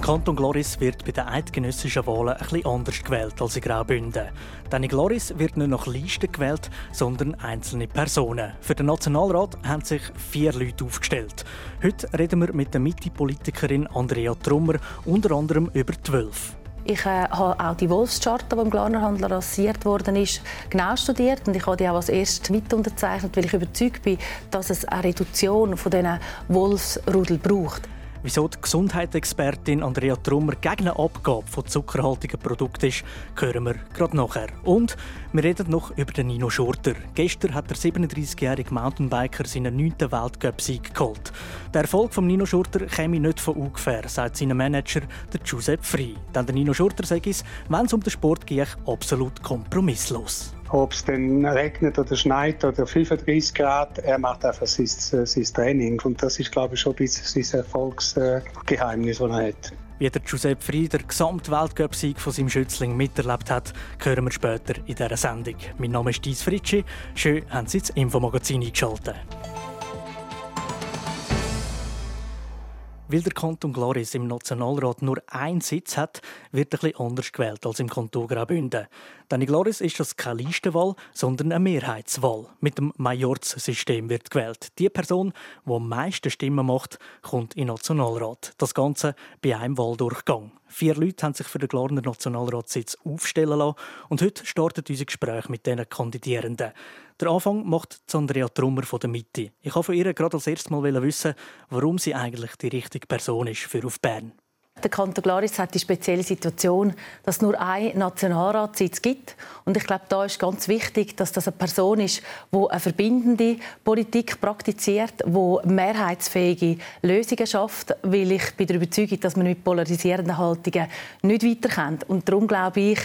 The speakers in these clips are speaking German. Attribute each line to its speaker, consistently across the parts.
Speaker 1: Im Kanton Gloris wird bei den eidgenössischen Wahlen bisschen anders gewählt als in Graubünden. Denn in Gloris wird nicht nach Listen gewählt, sondern einzelne Personen. Für den Nationalrat haben sich vier Leute aufgestellt. Heute reden wir mit der Mitte-Politikerin Andrea Trummer unter anderem über zwölf.
Speaker 2: Ich äh, habe auch die Wolfscharta, die im Glarnerhandel rasiert worden ist, genau studiert und ich habe die auch als erstes mit unterzeichnet, weil ich überzeugt bin, dass es eine Reduktion von diesen Wolfsrudel braucht.
Speaker 1: Wieso die Gesundheitsexpertin Andrea Trummer gegen eine Abgabe von zuckerhaltigen Produkten ist, hören wir gerade nachher. Und wir reden noch über den Nino Schurter. Gestern hat der 37-jährige Mountainbiker seinen 9. Weltcup-Sieg geholt. Der Erfolg von Nino Schurter käme nicht von ungefähr, sagt sein Manager der Giuseppe Frey. Denn der Nino Schurter sagt es, wenn es um den Sport geht, absolut kompromisslos
Speaker 3: ob es dann regnet oder schneit oder 35 Grad, er macht einfach sein, sein Training. Und das ist, glaube ich, schon ein bisschen sein Erfolgsgeheimnis, das er hat.
Speaker 1: Wie der Giuseppe Frieder Gesamtweltcup-Sieg von seinem Schützling miterlebt hat, hören wir später in dieser Sendung. Mein Name ist Dies Fritschi. Schön, haben Sie das Infomagazin eingeschaltet. Weil der Kanton Gloris im Nationalrat nur einen Sitz hat, wird etwas anders gewählt als im Kanton Graubünden. Denn in Gloris ist das keine Listenwahl, sondern eine Mehrheitswahl. Mit dem Majorz-System wird gewählt. Die Person, die am meisten Stimmen macht, kommt in den Nationalrat. Das Ganze bei einem Wahldurchgang. Vier Leute haben sich für den Glarner Nationalratssitz aufstellen lassen und heute startet unser Gespräch mit diesen Kandidierenden. Der Anfang macht Andrea Trummer von der Mitte. Ich wollte von ihr gerade als erstes mal wissen, warum sie eigentlich die richtige Person ist für auf Bern.
Speaker 2: Der Kanton Glaris hat die spezielle Situation, dass es nur einen Nationalratssitz gibt. Und ich glaube, da ist ganz wichtig, dass das eine Person ist, die eine verbindende Politik praktiziert, die mehrheitsfähige Lösungen schafft, weil ich bin der Überzeugung, dass man mit polarisierenden Haltungen nicht weiterkommt. Und darum glaube ich,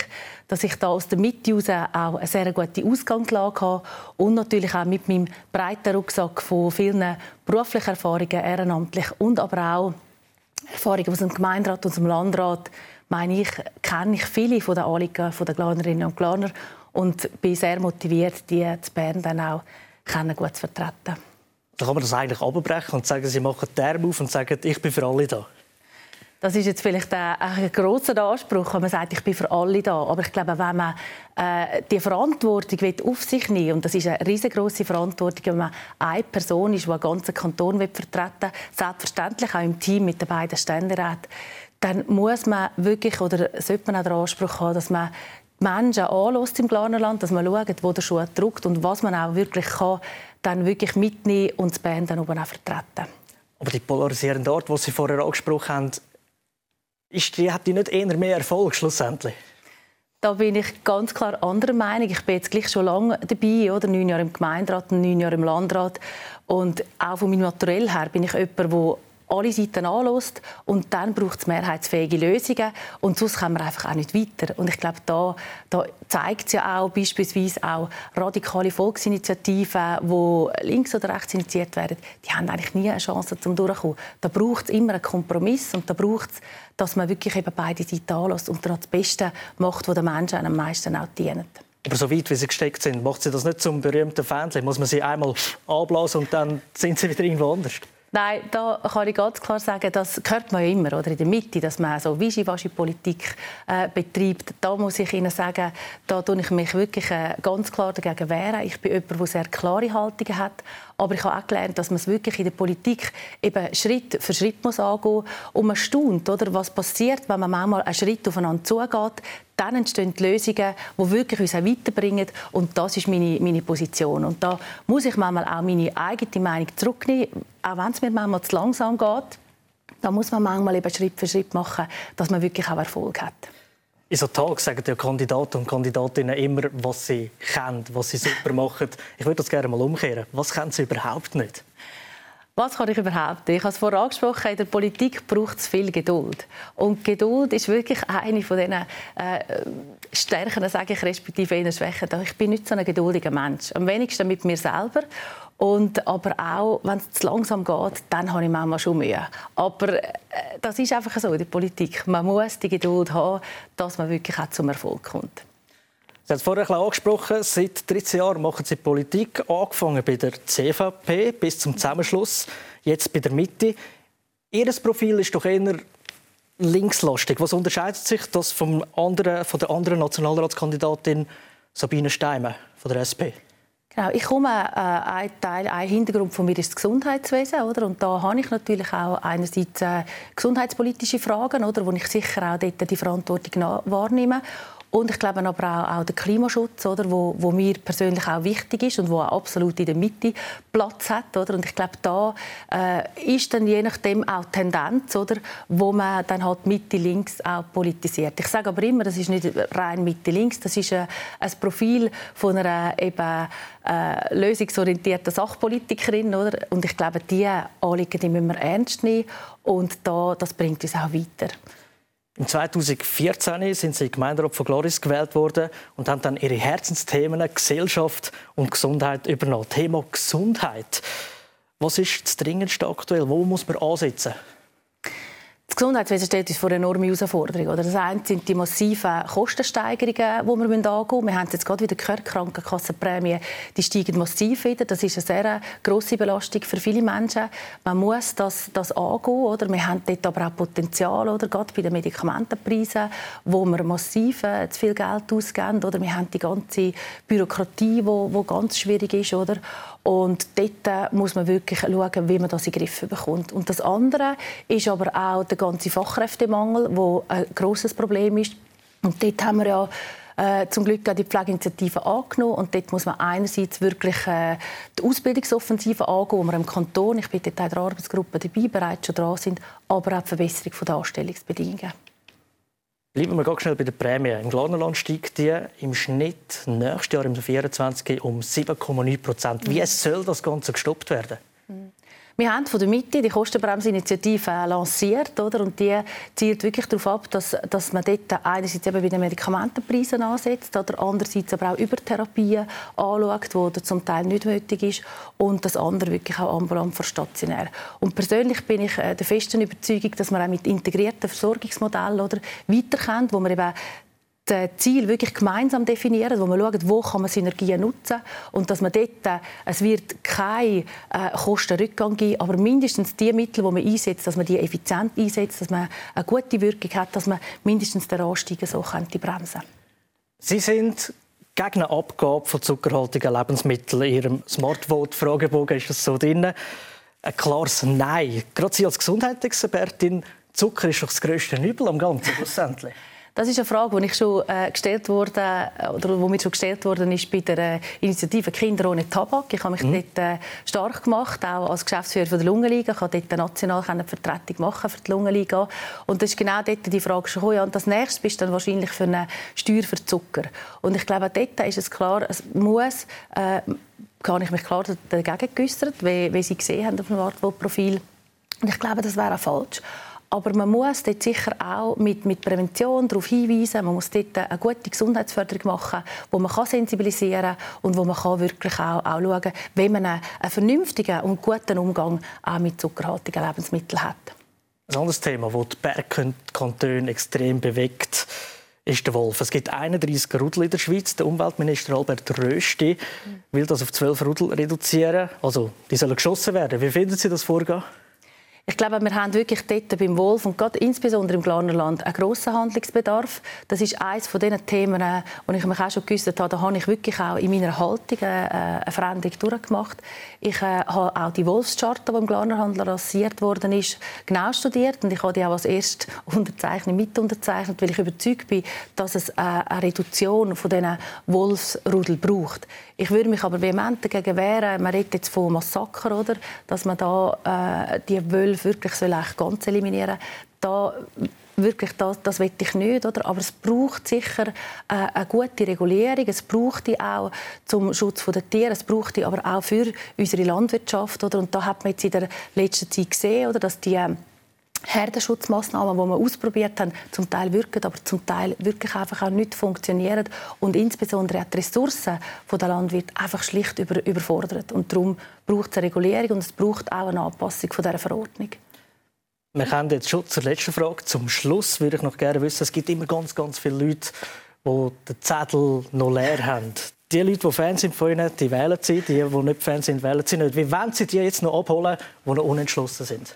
Speaker 2: dass ich da aus der Mitte heraus auch eine sehr gute Ausgangslage habe und natürlich auch mit meinem breiten Rucksack von vielen beruflichen Erfahrungen, ehrenamtlich und aber auch Erfahrungen aus dem Gemeinderat und dem Landrat, meine ich, kenne ich viele von den Anliegen der Glanerinnen und Glaner und bin sehr motiviert, die zu Bern dann auch gut zu vertreten.
Speaker 1: Da kann man das eigentlich abbrechen und sagen, Sie machen die Arme auf und sagen, ich bin für alle da.
Speaker 2: Das ist jetzt vielleicht ein, ein grosser Anspruch, wenn man sagt, ich bin für alle da. Aber ich glaube, wenn man äh, die Verantwortung auf sich nehmen und das ist eine riesengroße Verantwortung, wenn man eine Person ist, die einen ganzen Kanton vertreten will, selbstverständlich auch im Team mit den beiden Ständeräten, dann muss man wirklich oder sollte man auch den Anspruch haben, dass man Menschen anlässt im Glanerland, dass man schaut, wo der Schuh drückt und was man auch wirklich kann, dann wirklich mitnehmen und das Band dann oben auch vertreten.
Speaker 1: Aber die polarisierende Art, die Sie vorher angesprochen haben, ist die, hat die nicht eher mehr Erfolg schlussendlich?
Speaker 2: Da bin ich ganz klar anderer Meinung. Ich bin jetzt gleich schon lange dabei, oder? neun Jahre im Gemeinderat und neun Jahre im Landrat. Und auch von meinem Naturell her bin ich jemand, der alle Seiten anlässt und dann braucht es mehrheitsfähige Lösungen und sonst kommen wir einfach auch nicht weiter. Und ich glaube, da, da zeigt es ja auch beispielsweise auch radikale Volksinitiativen, die links oder rechts initiiert werden, die haben eigentlich nie eine Chance zum Durchkommen. Da braucht es immer einen Kompromiss und da braucht es, dass man wirklich eben beide Seiten anlässt und dann das Beste macht, was den Menschen am meisten auch dient.
Speaker 1: Aber so weit, wie sie gesteckt sind, macht sie das nicht zum berühmten Fähnchen? Muss man sie einmal anblasen und dann sind sie wieder irgendwo anders?
Speaker 2: Nein, da kann ich ganz klar sagen, das hört man ja immer oder in der Mitte, dass man so Wischiwaschi-Politik äh, betreibt. Da muss ich Ihnen sagen, da tue ich mich wirklich äh, ganz klar dagegen wehren. Ich bin jemand, der sehr klare Haltungen hat. Aber ich habe auch gelernt, dass man es wirklich in der Politik eben Schritt für Schritt muss angehen. Und man staunt, oder, was passiert, wenn man manchmal einen Schritt aufeinander zugeht. Dann entstehen die Lösungen, die wirklich uns auch weiterbringen. Und das ist meine, meine Position. Und da muss ich manchmal auch meine eigene Meinung zurücknehmen auch wenn es mir manchmal zu langsam geht, da muss man manchmal eben Schritt für Schritt machen, dass man wirklich auch Erfolg hat.
Speaker 1: In so Tagen sagen die Kandidaten und Kandidatinnen immer, was sie kennen, was sie super machen. Ich würde das gerne mal umkehren. Was kennen sie überhaupt nicht?
Speaker 2: Was kann ich überhaupt? Ich habe es vorher angesprochen, in der Politik braucht es viel Geduld. Und Geduld ist wirklich eine von diesen äh, Stärken, sage ich, respektive eher Schwächen. Ich bin nicht so ein geduldiger Mensch. Am wenigsten mit mir selber. Und, aber auch, wenn es zu langsam geht, dann habe ich manchmal schon Mühe. Aber äh, das ist einfach so in der Politik. Man muss die Geduld haben, dass man wirklich auch zum Erfolg kommt.
Speaker 1: Sie haben es vorher angesprochen, seit 13 Jahren machen Sie Politik, angefangen bei der CVP bis zum Zusammenschluss, jetzt bei der Mitte. Ihr Profil ist doch eher linkslastig. Was unterscheidet sich das vom anderen, von der anderen Nationalratskandidatin Sabine Steimer von der SP?
Speaker 2: Genau, ich komme, äh, ein, Teil, ein Hintergrund von mir ist das Gesundheitswesen. Oder? Und da habe ich natürlich auch einerseits äh, gesundheitspolitische Fragen, oder, wo ich sicher auch dort die Verantwortung wahrnehme. Und ich glaube aber auch, auch der Klimaschutz, oder, wo, wo mir persönlich auch wichtig ist und wo auch absolut in der Mitte Platz hat. Oder? Und ich glaube, da äh, ist dann je nachdem auch Tendenz, oder, wo man dann halt Mitte-Links auch politisiert. Ich sage aber immer, das ist nicht rein Mitte-Links, das ist äh, ein Profil von einer eben, äh, lösungsorientierten Sachpolitikerin. Oder? Und ich glaube, diese Anliegen die müssen wir ernst nehmen und da, das bringt uns auch weiter.
Speaker 1: Im 2014 sind Sie Gemeinderat von Gloris gewählt worden und haben dann Ihre Herzensthemen Gesellschaft und Gesundheit übernommen. Thema Gesundheit. Was ist das Dringendste aktuell? Wo muss man ansetzen?
Speaker 2: Das Gesundheitswesen steht uns vor enorme Herausforderungen. Das eine sind die massiven Kostensteigerungen, die wir angehen müssen. Wir haben jetzt gerade wieder gehört, die Krankenkassenprämien die steigen massiv wieder. Das ist eine sehr grosse Belastung für viele Menschen. Man muss das, das angehen. Oder? Wir haben dort aber auch Potenzial, oder? gerade bei den Medikamentenpreisen, wo wir massiv äh, zu viel Geld ausgeben. Oder? Wir haben die ganze Bürokratie, die ganz schwierig ist. Oder? Und dort äh, muss man wirklich schauen, wie man das in den Griff bekommt. Und das andere ist aber auch der ganze Fachkräftemangel, der ein grosses Problem ist. Und dort haben wir ja äh, zum Glück auch die Pflegeinitiative angenommen. Und dort muss man einerseits wirklich äh, die Ausbildungsoffensive angehen, wo wir im Kanton, ich bin dort in der Arbeitsgruppe dabei, bereits schon dran sind, aber auch die Verbesserung der Anstellungsbedingungen.
Speaker 1: Bleiben wir ganz schnell bei der Prämie. Im Glarnerland steigt die im Schnitt nächstes Jahr im 2024 um 7,9 Prozent. Wie soll das Ganze gestoppt werden?
Speaker 2: Wir haben von der Mitte die Kostenbremse-Initiative lanciert, oder? Und die zielt wirklich darauf ab, dass, dass man dort einerseits eben bei den Medikamentenpreisen ansetzt, oder andererseits aber auch Übertherapien anschaut, die zum Teil nicht nötig ist, und das andere wirklich auch ambulant vor stationär. Und persönlich bin ich äh, der festen Überzeugung, dass man auch mit integrierten Versorgungsmodellen oder weiterkommt, wo man eben das Ziel wirklich gemeinsam definieren, wo man schaut, wo kann man Synergien nutzen und dass man dort, äh, es wird keinen äh, Kostenrückgang geben, aber mindestens die Mittel, die man einsetzt, dass man die effizient einsetzt, dass man eine gute Wirkung hat, dass man mindestens den Anstieg so könnte bremsen
Speaker 1: Sie sind gegen eine Abgabe von zuckerhaltigen Lebensmitteln. In Ihrem Smartvote-Fragebogen ist das so drin. Ein klares Nein. Gerade Sie als Gesundheitsexpertin, Zucker ist doch das grösste Übel am Ganzen, schlussendlich.
Speaker 2: Das ist eine Frage, die ich schon äh, gestellt wurde oder wo mir schon gestellt worden ist bei der äh, Initiative Kinder ohne Tabak. Ich habe mich mhm. dort äh, stark gemacht, auch als Geschäftsführer der Lungenliga. Ich konnte dort national eine Vertretung machen für die Lungenliga. Und das ist genau dort die Frage schon ja, und das nächste bist dann wahrscheinlich für eine Steuer für Zucker. Und ich glaube, dort ist es klar, es muss äh, habe ich mich klar dagegen geäußert, wie, wie Sie gesehen haben auf dem Artwohl-Profil. Und ich glaube, das wäre falsch. Aber man muss dort sicher auch mit, mit Prävention darauf hinweisen. Man muss dort eine gute Gesundheitsförderung machen, wo man kann sensibilisieren kann und wo man kann wirklich auch, auch schauen kann, wie man einen, einen vernünftigen und guten Umgang auch mit zuckerhaltigen Lebensmitteln hat.
Speaker 1: Ein anderes Thema, das die Bergkantone extrem bewegt, ist der Wolf. Es gibt 31 Rudel in der Schweiz. Der Umweltminister Albert Rösti will das auf 12 Rudel reduzieren. Also, die sollen geschossen werden. Wie finden Sie das Vorgehen?
Speaker 2: Ich glaube, wir haben wirklich dort beim Wolf und gerade insbesondere im Glarnerland einen grossen Handlungsbedarf. Das ist eines von diesen Themen, äh, wo ich mich auch schon geäußert habe. Da habe ich wirklich auch in meiner Haltung äh, eine Veränderung durchgemacht. Ich äh, habe auch die Wolfscharta, die im Glarnerhandel rasiert worden ist, genau studiert und ich habe die auch als mit unterzeichnet, weil ich überzeugt bin, dass es eine Reduktion von diesen Wolfsrudel braucht. Ich würde mich aber vehement dagegen wehren. Man redet jetzt von Massaker, oder? Dass man da äh, die Wölfe wirklich soll ganz eliminieren. Da wirklich, das, das will ich nicht, oder? aber es braucht sicher äh, eine gute Regulierung, es braucht die auch zum Schutz der Tiere, es braucht die aber auch für unsere Landwirtschaft. Oder? Und da hat man jetzt in der letzten Zeit gesehen, oder, dass die äh, Herdenschutzmaßnahmen, die wir ausprobiert haben, zum Teil wirken, aber zum Teil wirklich einfach auch nicht funktionieren und insbesondere auch die Ressourcen der Landwirte einfach schlicht über, überfordert. Und darum braucht es eine Regulierung und es braucht auch eine Anpassung von dieser Verordnung.
Speaker 1: Wir kommen jetzt schon zur letzten Frage. Zum Schluss würde ich noch gerne wissen, es gibt immer ganz, ganz viele Leute, die den Zettel noch leer haben. Die Leute, die Fans sind von Ihnen, die wählen sie. Die, die nicht Fans sind, wählen sie nicht. Wie wollen Sie die jetzt noch abholen, die noch unentschlossen sind?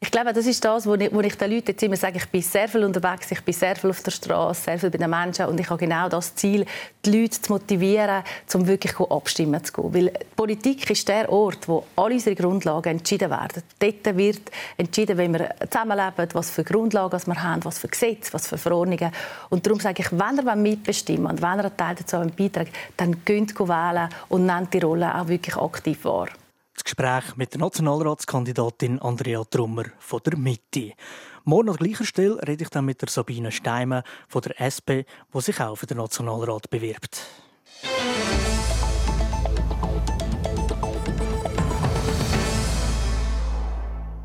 Speaker 2: Ich glaube, das ist das, wo ich den Leuten jetzt immer sage, ich bin sehr viel unterwegs, ich bin sehr viel auf der Straße, sehr viel bei den Menschen und ich habe genau das Ziel, die Leute zu motivieren, um wirklich abstimmen zu gehen. Weil Politik ist der Ort, wo alle unsere Grundlagen entschieden werden. Dort wird entschieden, wie wir zusammenleben, was für Grundlagen wir haben, was für Gesetze, was für Verordnungen. Und darum sage ich, wenn ihr mitbestimmen und wenn ihr einen Teil dazu beiträgt, dann geht wählen und nehmt die Rolle auch wirklich aktiv wahr.
Speaker 1: Das Gespräch mit der Nationalratskandidatin Andrea Trummer von der Mitte. Morgen an gleicher Stelle rede ich dann mit der Sabine Steimer von der SP, die sich auch für den Nationalrat bewirbt.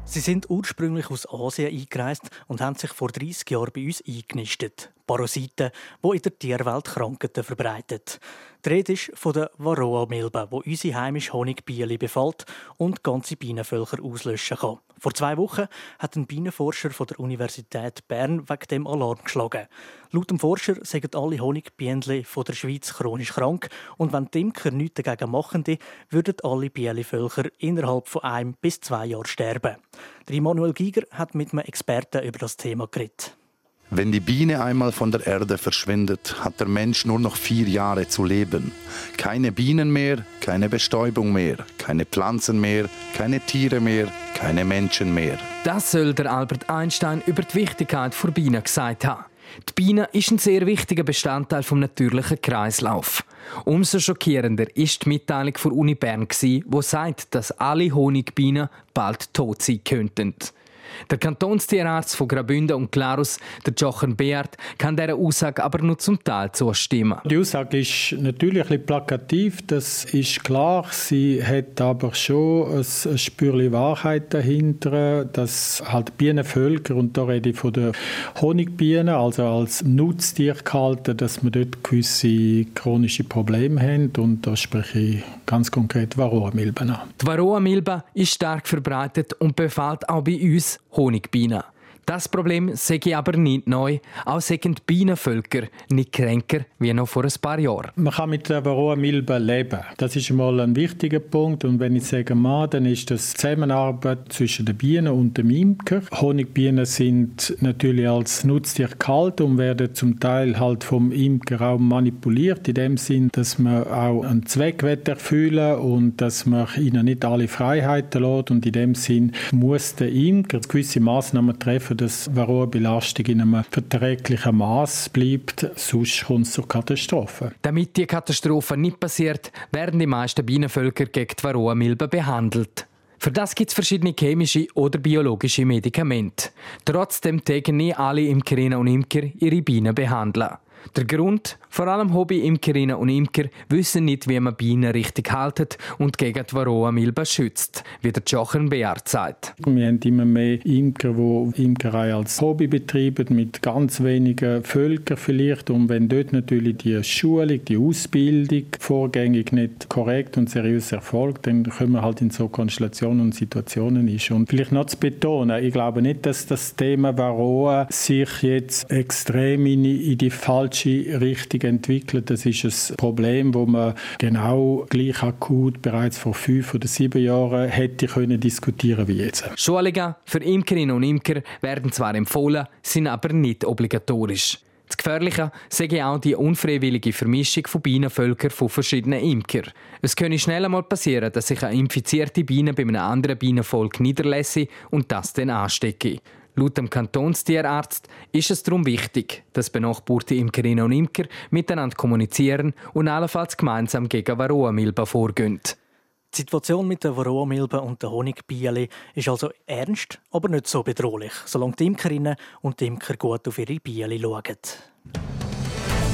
Speaker 1: Sie sind ursprünglich aus Asien eingereist und haben sich vor 30 Jahren bei uns eingenistet. Parasiten, die in der Tierwelt Krankheiten verbreitet. Die Rede ist von der Varroa-Milbe, die unsere heimische Honigbiene befällt und ganze Bienenvölker auslöschen kann. Vor zwei Wochen hat ein Bienenforscher von der Universität Bern wegen dem Alarm geschlagen. Laut dem Forscher sind alle Honigbienen von der Schweiz chronisch krank und wenn die Imker nichts dagegen machen, würden alle Bienenvölker innerhalb von einem bis zwei Jahren sterben. Der Immanuel Giger hat mit einem Experten über das Thema geredet.
Speaker 4: Wenn die Biene einmal von der Erde verschwindet, hat der Mensch nur noch vier Jahre zu leben. Keine Bienen mehr, keine Bestäubung mehr, keine Pflanzen mehr, keine Tiere mehr, keine Menschen mehr.
Speaker 5: Das soll der Albert Einstein über die Wichtigkeit der Bienen gesagt haben. Die Biene ist ein sehr wichtiger Bestandteil vom natürlichen Kreislauf. Umso schockierender ist die Mitteilung von Uni Bern, die sagt, dass alle Honigbienen bald tot sein könnten. Der Kantonstierarzt von Graubünden und Glarus, der Jochen Beard, kann dieser Aussage aber nur zum Teil zustimmen.
Speaker 6: Die Aussage ist natürlich ein bisschen plakativ, das ist klar. Sie hat aber schon ein Spürchen Wahrheit dahinter, dass halt Bienenvölker, und da rede ich von der Honigbienen, also als Nutztier gehalten, dass wir dort gewisse chronische Probleme haben und da spreche ich ganz konkret Varroa-Milben an.
Speaker 5: Die Varroa-Milbe ist stark verbreitet und befällt auch bei uns Honigbienen. Das Problem sehe ich aber nicht neu. Auch sind Bienenvölker nicht kränker wie noch vor ein paar Jahren.
Speaker 6: Man kann mit der Varroa-Milbe leben. Das ist mal ein wichtiger Punkt. Und wenn ich sage mal, dann ist das Zusammenarbeit zwischen den Bienen und dem Imker. Honigbienen sind natürlich als Nutztier kalt und werden zum Teil halt vom Imker auch manipuliert. In dem Sinn, dass man auch einen Zweck erfüllen und dass man ihnen nicht alle Freiheiten lässt. Und in dem Sinn muss der Imker gewisse Maßnahmen treffen, dass Varroa-Belastung in einem verträglichen Maß bleibt, sonst kommt es zur Katastrophe.
Speaker 5: Damit die Katastrophe nicht passiert, werden die meisten Bienenvölker gegen die Varroa-Milbe behandelt. Für das gibt es verschiedene chemische oder biologische Medikamente. Trotzdem tägen nicht alle Imkerinnen und Imker ihre Bienen behandeln. Der Grund? Vor allem Hobby-Imkerinnen und Imker wissen nicht, wie man Bienen richtig haltet und gegen die Varroa-Milbe schützt, wie der Jochen Beard sagt.
Speaker 6: Wir haben immer mehr Imker, die Imkerei als Hobby betreiben, mit ganz wenigen Völkern vielleicht. Und wenn dort natürlich die Schulung, die Ausbildung vorgängig nicht korrekt und seriös erfolgt, dann kommen wir halt in so Konstellationen und Situationen ist. Und vielleicht noch zu betonen, ich glaube nicht, dass das Thema Varroa sich jetzt extrem in die falsche falsche Richtung entwickelt. Das ist ein Problem, wo man genau gleich akut bereits vor fünf oder sieben Jahren hätte können diskutieren wie jetzt.
Speaker 5: Schulungen für Imkerinnen und Imker werden zwar empfohlen, sind aber nicht obligatorisch. Das Gefährliche sei auch die unfreiwillige Vermischung von Bienenvölkern von verschiedenen Imker. Es könne schnell einmal passieren, dass sich eine infizierte Biene bei einem anderen Bienenvolk niederlässt und das dann anstecke. Laut dem Kantonstierarzt ist es darum wichtig, dass benachbarte Imkerinnen und Imker miteinander kommunizieren und allenfalls gemeinsam gegen Varroa-Milbe vorgehen.
Speaker 1: Die Situation mit der Varroamilbe und der Honigbiele ist also ernst, aber nicht so bedrohlich, solange die Imkerinnen und die Imker gut auf ihre Biele schauen.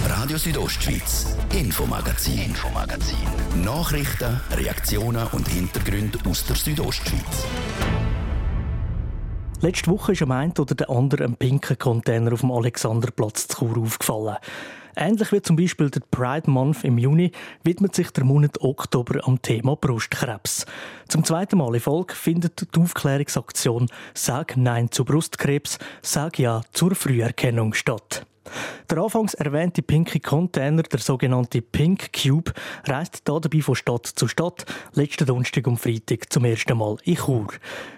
Speaker 7: Radio Südostschweiz, Infomagazin, Infomagazin. Nachrichten, Reaktionen und Hintergründe aus der Südostschweiz.
Speaker 1: Letzte Woche ist am einen oder der andere ein pinker Container auf dem Alexanderplatz zu Chur aufgefallen. Ähnlich wie zum Beispiel der Pride Month im Juni widmet sich der Monat Oktober am Thema Brustkrebs. Zum zweiten Mal in Folge findet die Aufklärungsaktion Sag Nein zu Brustkrebs, Sag Ja zur Früherkennung statt. Der anfangs erwähnte pinke Container, der sogenannte Pink Cube, reist dabei von Stadt zu Stadt, letzten Donnerstag und Freitag zum ersten Mal in Chur.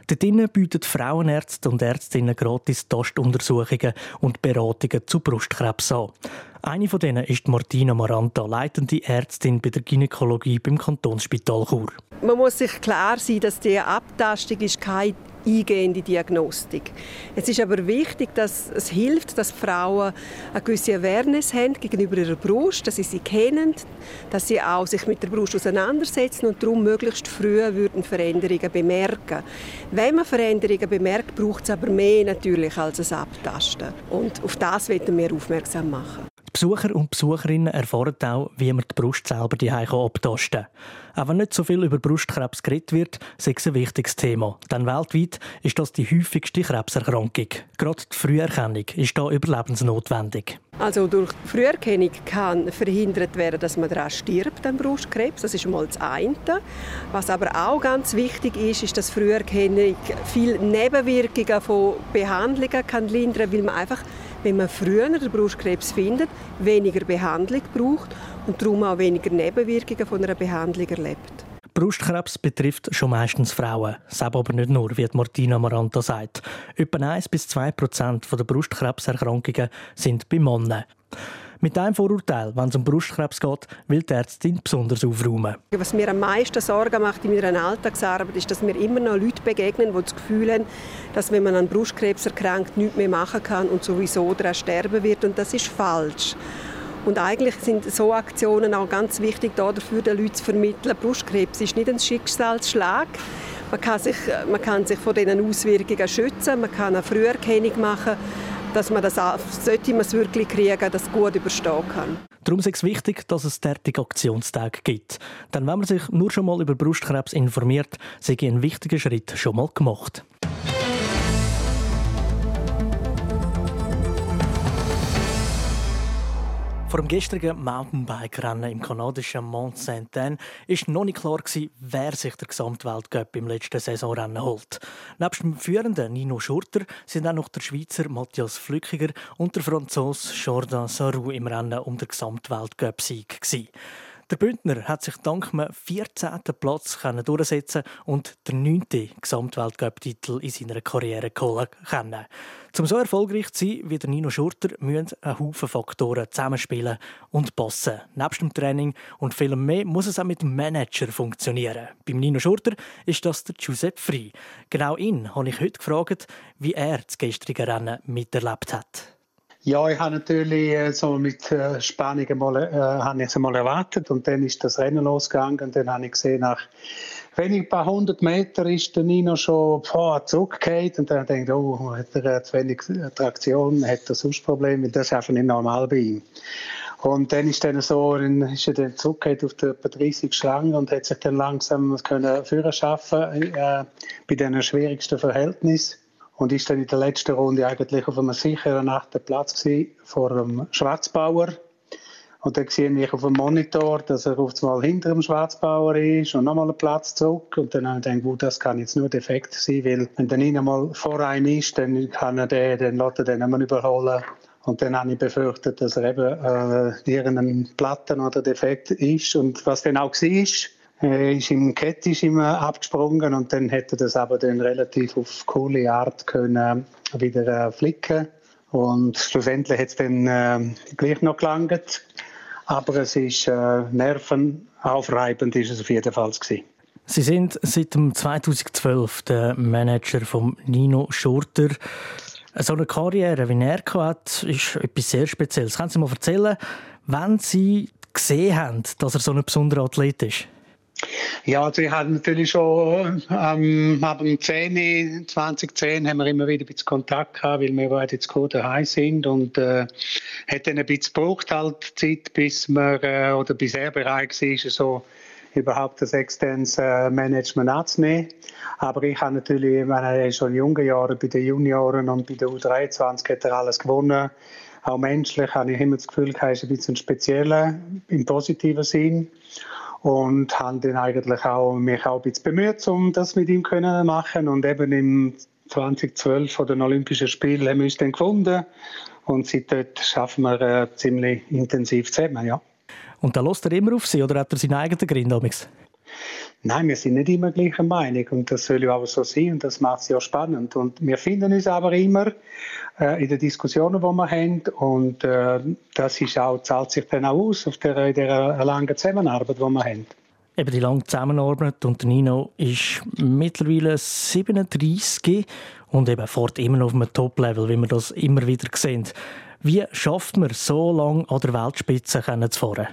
Speaker 1: Dort drinnen bieten Frauenärzte und Ärztinnen gratis Tastuntersuchungen und Beratungen zu Brustkrebs an. Eine von denen ist Martina Maranta, leitende Ärztin bei der Gynäkologie beim Kantonsspital Chur.
Speaker 8: Man muss sich klar sein, dass die Abtastung ist keine eingehende Diagnostik. Es ist aber wichtig, dass es hilft, dass Frauen eine gewisse Awareness haben gegenüber ihrer Brust, dass sie sie kennen, dass sie auch sich mit der Brust auseinandersetzen und darum möglichst früh würden Veränderungen bemerken. Wenn man Veränderungen bemerkt, braucht es aber mehr natürlich als ein Abtasten. Und auf das wollen wir aufmerksam machen.
Speaker 1: Besucher und Besucherinnen erfahren auch, wie man die Brust selber die abtasten kann. Auch wenn nicht so viel über Brustkrebs geredet wird, ist es ein wichtiges Thema. Denn weltweit ist das die häufigste Krebserkrankung. Gerade die Früherkennung ist da überlebensnotwendig.
Speaker 8: Also durch die Früherkennung kann verhindert werden, dass man daran stirbt, an Brustkrebs. Das ist mal das eine. Was aber auch ganz wichtig ist, ist, dass Früherkennung viele Nebenwirkungen von Behandlungen kann lindern, weil man einfach wenn man früher den Brustkrebs findet, weniger Behandlung braucht und darum auch weniger Nebenwirkungen von einer Behandlung erlebt.
Speaker 1: Brustkrebs betrifft schon meistens Frauen, selbst aber nicht nur, wie Martina Maranta sagt. Etwa 1 bis 2 Prozent der Brustkrebserkrankungen sind bei Männern. Mit diesem Vorurteil, wenn es um Brustkrebs geht, will die Ärztin besonders aufräumen.
Speaker 8: Was mir am meisten Sorgen macht in meiner Alltagsarbeit, ist, dass mir immer noch Leute begegnen, die das Gefühl haben, dass wenn man an Brustkrebs erkrankt, nichts mehr machen kann und sowieso daran sterben wird. Und das ist falsch. Und eigentlich sind so Aktionen auch ganz wichtig dafür, den Leuten zu vermitteln, Brustkrebs ist nicht ein Schicksalsschlag. Man kann sich, man kann sich von diesen Auswirkungen schützen, man kann eine Früherkennung machen dass man das, sollte man es wirklich kriegen, das gut überstehen kann.
Speaker 1: Darum ist es wichtig, dass es derartige Aktionstage gibt. Denn wenn man sich nur schon mal über Brustkrebs informiert, sei ein wichtiger Schritt schon mal gemacht. Vor dem gestrigen Mountainbike-Rennen im kanadischen Mont Saint-Anne ist noch nicht klar wer sich der Gesamtweltcup im letzten Saisonrennen holt. Neben dem führenden Nino Schurter sind auch noch der Schweizer Matthias Flückiger und der Franzose Jordan Sarou im Rennen um den Gesamtweltcup-Sieg der Bündner hat sich dank einem 14. Platz durchsetzen und den 9. Gesamtweltcup-Titel in seiner Karriere holen können. Um so erfolgreich zu sein wie der Nino Schurter, müssen ein Haufen Faktoren zusammenspielen und passen. Nebst dem Training und viel mehr muss es auch mit dem Manager funktionieren. Beim Nino Schurter ist das der Giuseppe Frey. Genau ihn habe ich heute gefragt, wie er das gestrige Rennen miterlebt hat.
Speaker 3: Ja, ich habe natürlich äh, so mit äh, Spannung mal, äh, habe ich mal erwartet und dann ist das Rennen losgegangen und dann habe ich gesehen, nach wenig paar hundert Metern ist der Nino schon boah, zurückgefallen und dann denke ich, oh, hat er zu wenig Traktion, hat er sonst Probleme, das ist einfach nicht normal bei ihm. Und dann ist, dann so, dann ist er dann zurückgekehrt auf etwa 30 Schlangen und hat sich dann langsam können führen schaffen äh, bei diesen schwierigsten Verhältnissen und ist dann in der letzten Runde eigentlich auf einem sicheren achten Platz vor dem Schwarzbauer. Und dann sehe ich auf dem Monitor, dass er auf einmal hinter dem Schwarzbauer ist und nochmal einen Platz zurück. Und dann habe ich gedacht, gut, das kann jetzt nur defekt sein, weil wenn der Nina mal vor einem ist, dann kann er den, dann lässt er den nicht mehr überholen. Und dann habe ich befürchtet, dass er eben äh, irgendein Platten oder Defekt ist. Und was dann auch war, ist im Kett ist immer abgesprungen und dann hätte das aber dann relativ auf coole Art können wieder äh, flicken und schlussendlich hat es dann äh, gleich noch gelangt, aber es ist äh, nervenaufreibend ist es auf jeden Fall gewesen.
Speaker 1: Sie sind seit 2012 der Manager von Nino Schurter. So eine Karriere, wie er hat, ist etwas sehr Spezielles. Können Sie mal erzählen, wann Sie gesehen haben, dass er so ein besonderer Athlet ist?
Speaker 3: Ja, also ich habe natürlich schon ähm, ab dem 10, 2010 haben wir immer wieder ein bisschen Kontakt gehabt, weil wir beide jetzt gerade daheim sind und äh, hat dann ein bisschen gebraucht halt Zeit, bis wir äh, oder bis er bereit war, so überhaupt das externes äh, Management anzunehmen. Aber ich habe natürlich, ich meine, schon in jungen Jahren bei den Junioren und bei der U23 hat er alles gewonnen. Auch menschlich habe ich immer das Gefühl, er ist ein bisschen spezieller im positiven Sinn und habe dann eigentlich auch mich auch ein bisschen bemüht, um das mit ihm zu machen. Und eben im 2012 vor den Olympischen Spielen haben wir uns dann gefunden. Und seitdem schaffen wir äh, ziemlich intensiv zusammen, ja.
Speaker 1: Und da lässt er immer auf Sie oder hat er seinen eigenen Grund
Speaker 3: Nein, wir sind nicht immer gleicher Meinung und das soll ja auch so sein und das macht es ja spannend. Und wir finden uns aber immer äh, in den Diskussionen, die wir haben und äh, das ist auch, zahlt sich dann auch aus auf der, der langen Zusammenarbeit, die wir haben.
Speaker 1: Eben die lange Zusammenarbeit und Nino ist mittlerweile 37 und eben fort immer noch auf einem Top-Level, wie wir das immer wieder sehen. Wie schafft man so lange an der Weltspitze zu fahren?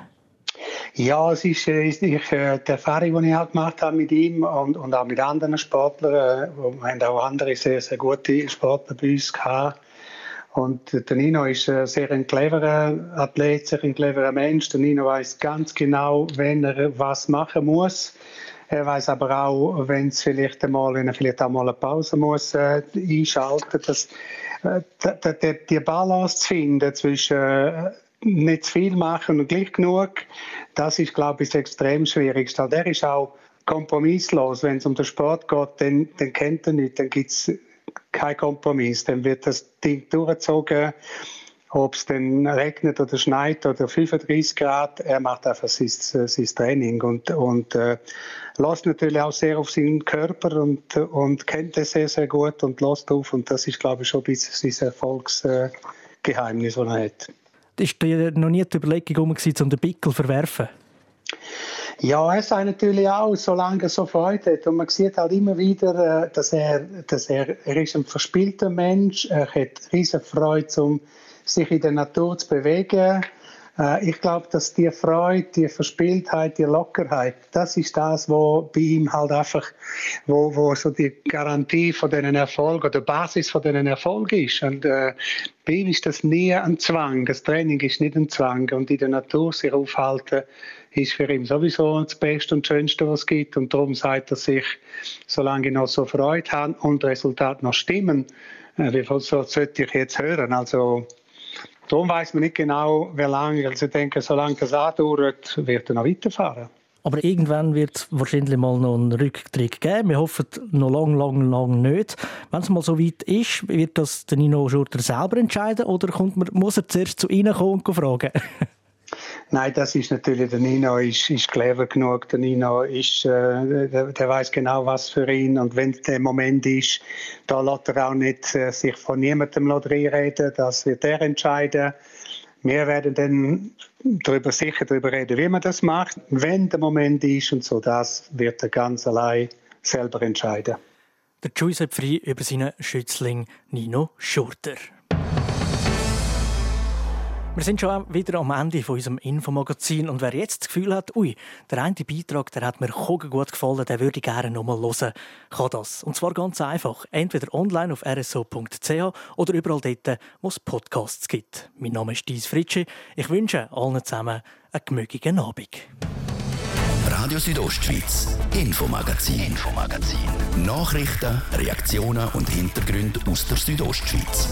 Speaker 3: Ja, es ist, äh, ist ich, äh, die Erfahrung, die ich halt gemacht habe mit ihm und, und auch mit anderen Sportlern. Äh, wir haben auch andere sehr, sehr gute Sportler bei uns gehabt. Und der Nino ist ein sehr ein cleverer Athlet, sehr ein cleverer Mensch. Der Nino weiß ganz genau, wenn er was machen muss. Er weiß aber auch, wenn es vielleicht einmal, wenn er vielleicht auch mal eine Pause muss äh, einschalten, dass äh, die Balance zu finden zwischen nicht zu viel machen und gleich genug, das ist, glaube ich, das extrem Schwierigste. Der ist auch kompromisslos. Wenn es um den Sport geht, dann, dann kennt er nicht, dann gibt es keinen Kompromiss. Dann wird das Ding durchgezogen, ob es dann regnet oder schneit oder 35 Grad. Er macht einfach sein, sein Training und, und äh, lässt natürlich auch sehr auf seinen Körper und, und kennt es sehr, sehr gut und lässt auf. Und das ist, glaube ich, schon ein bisschen sein Erfolgsgeheimnis, das er hat.
Speaker 1: Ist dir noch nie die Überlegung um, den Pickel zu verwerfen?
Speaker 3: Ja, er sagt natürlich auch, solange er so Freude hat. Und man sieht halt immer wieder, äh, dass er, dass er, er ist ein verspielter Mensch, er hat riesige Freude, um sich in der Natur zu bewegen. Äh, ich glaube, dass die Freude, die Verspieltheit, die Lockerheit, das ist das, was bei ihm halt einfach, wo, wo so die Garantie von diesen Erfolg oder Basis von diesen Erfolg ist. Und äh, bei ihm ist das nie ein Zwang. Das Training ist nicht ein Zwang. Und in der Natur sich aufhalten, ist für ihn sowieso das Beste und Schönste, was es gibt. Und darum sagt er sich, solange ich noch so Freude habe und Resultat noch stimmen, äh, wie viel so sollte ich jetzt hören? Also, Darum weiß man nicht genau, wie lange. Also ich denke, solange das andauert, wird er noch weiterfahren.
Speaker 1: Aber irgendwann wird es wahrscheinlich mal noch einen Rücktritt geben. Wir hoffen noch lang, lang, lang nicht. Wenn es mal so weit ist, wird das der Nino Schurter selber entscheiden oder kommt man, muss er zuerst zu Ihnen kommen und fragen?
Speaker 3: Nein, das ist natürlich, der Nino ist, ist clever genug. Der Nino ist, äh, der, der weiß genau, was für ihn. Und wenn der Moment ist, da lässt er auch nicht äh, sich von niemandem reden. Das wird er entscheiden. Wir werden dann darüber, sicher darüber reden, wie man das macht. Wenn der Moment ist und so, das wird er ganz allein selber entscheiden.
Speaker 1: Der Giuseppe Frei über seinen Schützling Nino Schurter. Wir sind schon wieder am Ende von unserem Infomagazin und wer jetzt das Gefühl hat, ui, der eine Beitrag, der hat mir gut gefallen, der würde ich gerne nochmal hören, kann das. Und zwar ganz einfach. Entweder online auf rso.ch oder überall dort, wo es Podcasts gibt. Mein Name ist Dies Fritschi. Ich wünsche allen zusammen einen gemütlichen Abend.
Speaker 7: Radio Südostschweiz, Infomagazin, Infomagazin. Nachrichten, Reaktionen und Hintergründe aus der Südostschweiz.